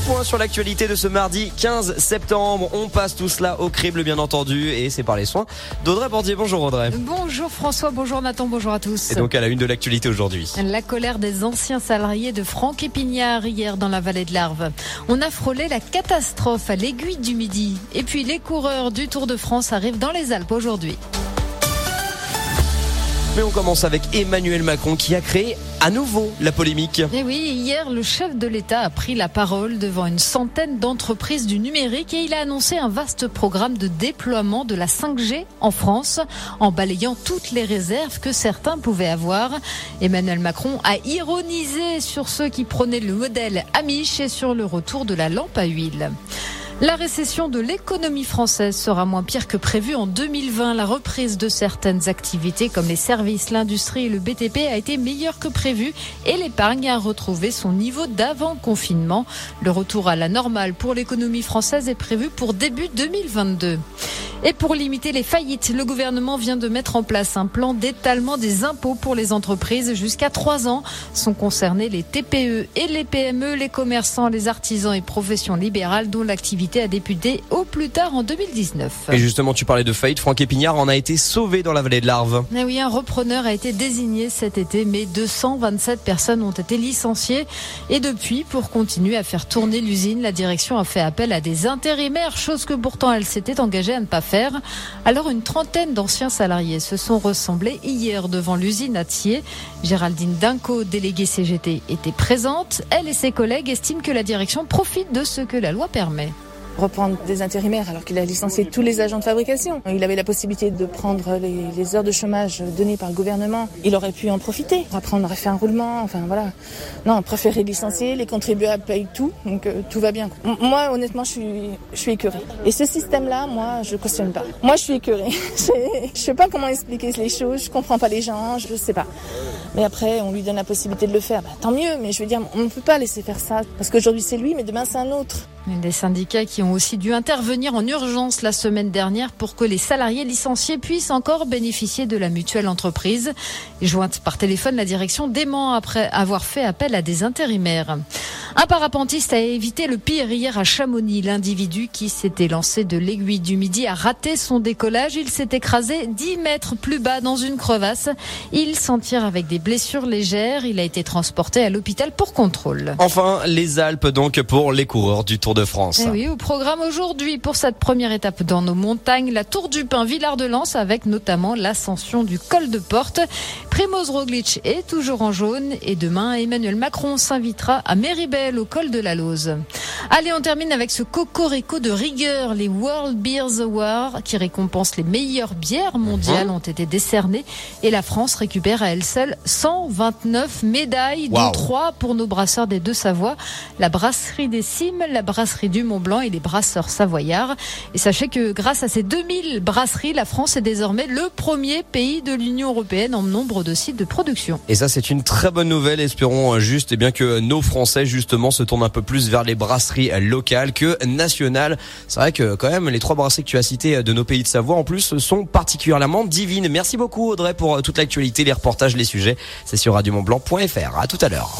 point sur l'actualité de ce mardi 15 septembre. On passe tout cela au crible, bien entendu, et c'est par les soins d'Audrey Bordier. Bonjour Audrey. Bonjour François, bonjour Nathan, bonjour à tous. Et donc à la une de l'actualité aujourd'hui. La colère des anciens salariés de Franck Épignard hier dans la vallée de l'Arve. On a frôlé la catastrophe à l'aiguille du Midi. Et puis les coureurs du Tour de France arrivent dans les Alpes aujourd'hui. Mais on commence avec Emmanuel Macron qui a créé à nouveau la polémique. Et eh oui, hier, le chef de l'État a pris la parole devant une centaine d'entreprises du numérique et il a annoncé un vaste programme de déploiement de la 5G en France en balayant toutes les réserves que certains pouvaient avoir. Emmanuel Macron a ironisé sur ceux qui prenaient le modèle Amish et sur le retour de la lampe à huile. La récession de l'économie française sera moins pire que prévu en 2020. La reprise de certaines activités comme les services, l'industrie et le BTP a été meilleure que prévu et l'épargne a retrouvé son niveau d'avant confinement. Le retour à la normale pour l'économie française est prévu pour début 2022. Et pour limiter les faillites, le gouvernement vient de mettre en place un plan d'étalement des impôts pour les entreprises. Jusqu'à trois ans sont concernés les TPE et les PME, les commerçants, les artisans et professions libérales dont l'activité a débuté au plus tard en 2019. Et justement, tu parlais de faillite. Franck Épignard en a été sauvé dans la vallée de l'Arve. Eh oui, un repreneur a été désigné cet été, mais 227 personnes ont été licenciées. Et depuis, pour continuer à faire tourner l'usine, la direction a fait appel à des intérimaires, chose que pourtant elle s'était engagée à ne pas faire alors une trentaine d'anciens salariés se sont ressemblés hier devant l'usine à. Géraldine Dinco, déléguée CGT, était présente. Elle et ses collègues estiment que la direction profite de ce que la loi permet reprendre des intérimaires alors qu'il a licencié tous les agents de fabrication. Il avait la possibilité de prendre les, heures de chômage données par le gouvernement. Il aurait pu en profiter. Après, on aurait fait un roulement. Enfin, voilà. Non, on préférait licencier. Les contribuables payent tout. Donc, euh, tout va bien. Moi, honnêtement, je suis, je écœurée. Et ce système-là, moi, je cautionne pas. Moi, je suis écœurée. je sais pas comment expliquer les choses. Je comprends pas les gens. Je sais pas. Mais après, on lui donne la possibilité de le faire. Bah, tant mieux. Mais je veux dire, on ne peut pas laisser faire ça. Parce qu'aujourd'hui, c'est lui, mais demain, c'est un autre. Des syndicats qui ont aussi dû intervenir en urgence la semaine dernière pour que les salariés licenciés puissent encore bénéficier de la mutuelle entreprise. Jointe par téléphone, la direction dément après avoir fait appel à des intérimaires. Un parapentiste a évité le pire hier à Chamonix. L'individu qui s'était lancé de l'aiguille du midi a raté son décollage. Il s'est écrasé 10 mètres plus bas dans une crevasse. Il s'en tire avec des blessures légères. Il a été transporté à l'hôpital pour contrôle. Enfin, les Alpes donc pour les coureurs du Tour de France. Eh oui, au programme aujourd'hui pour cette première étape dans nos montagnes, la Tour du Pin Villard de Lens avec notamment l'ascension du col de Porte. Primoz Roglic est toujours en jaune et demain Emmanuel Macron s'invitera à Méribel au col de la Lose. Allez, on termine avec ce cocorico de rigueur. Les World Beers Awards qui récompensent les meilleures bières mondiales mhm. ont été décernées et la France récupère à elle seule 129 médailles, dont 3 pour nos brasseurs des deux Savoies, la brasserie des Cimes, la brasserie du Mont Blanc et les brasseurs savoyards. Et sachez que grâce à ces 2000 brasseries, la France est désormais le premier pays de l'Union européenne en nombre de sites de production. Et ça, c'est une très bonne nouvelle. Espérons juste et eh bien que nos Français justement se tournent un peu plus vers les brasseries locale que nationale. C'est vrai que quand même les trois brasseries que tu as citées de nos pays de Savoie en plus sont particulièrement divines. Merci beaucoup Audrey pour toute l'actualité, les reportages, les sujets. C'est sur radiomontblanc.fr. À tout à l'heure.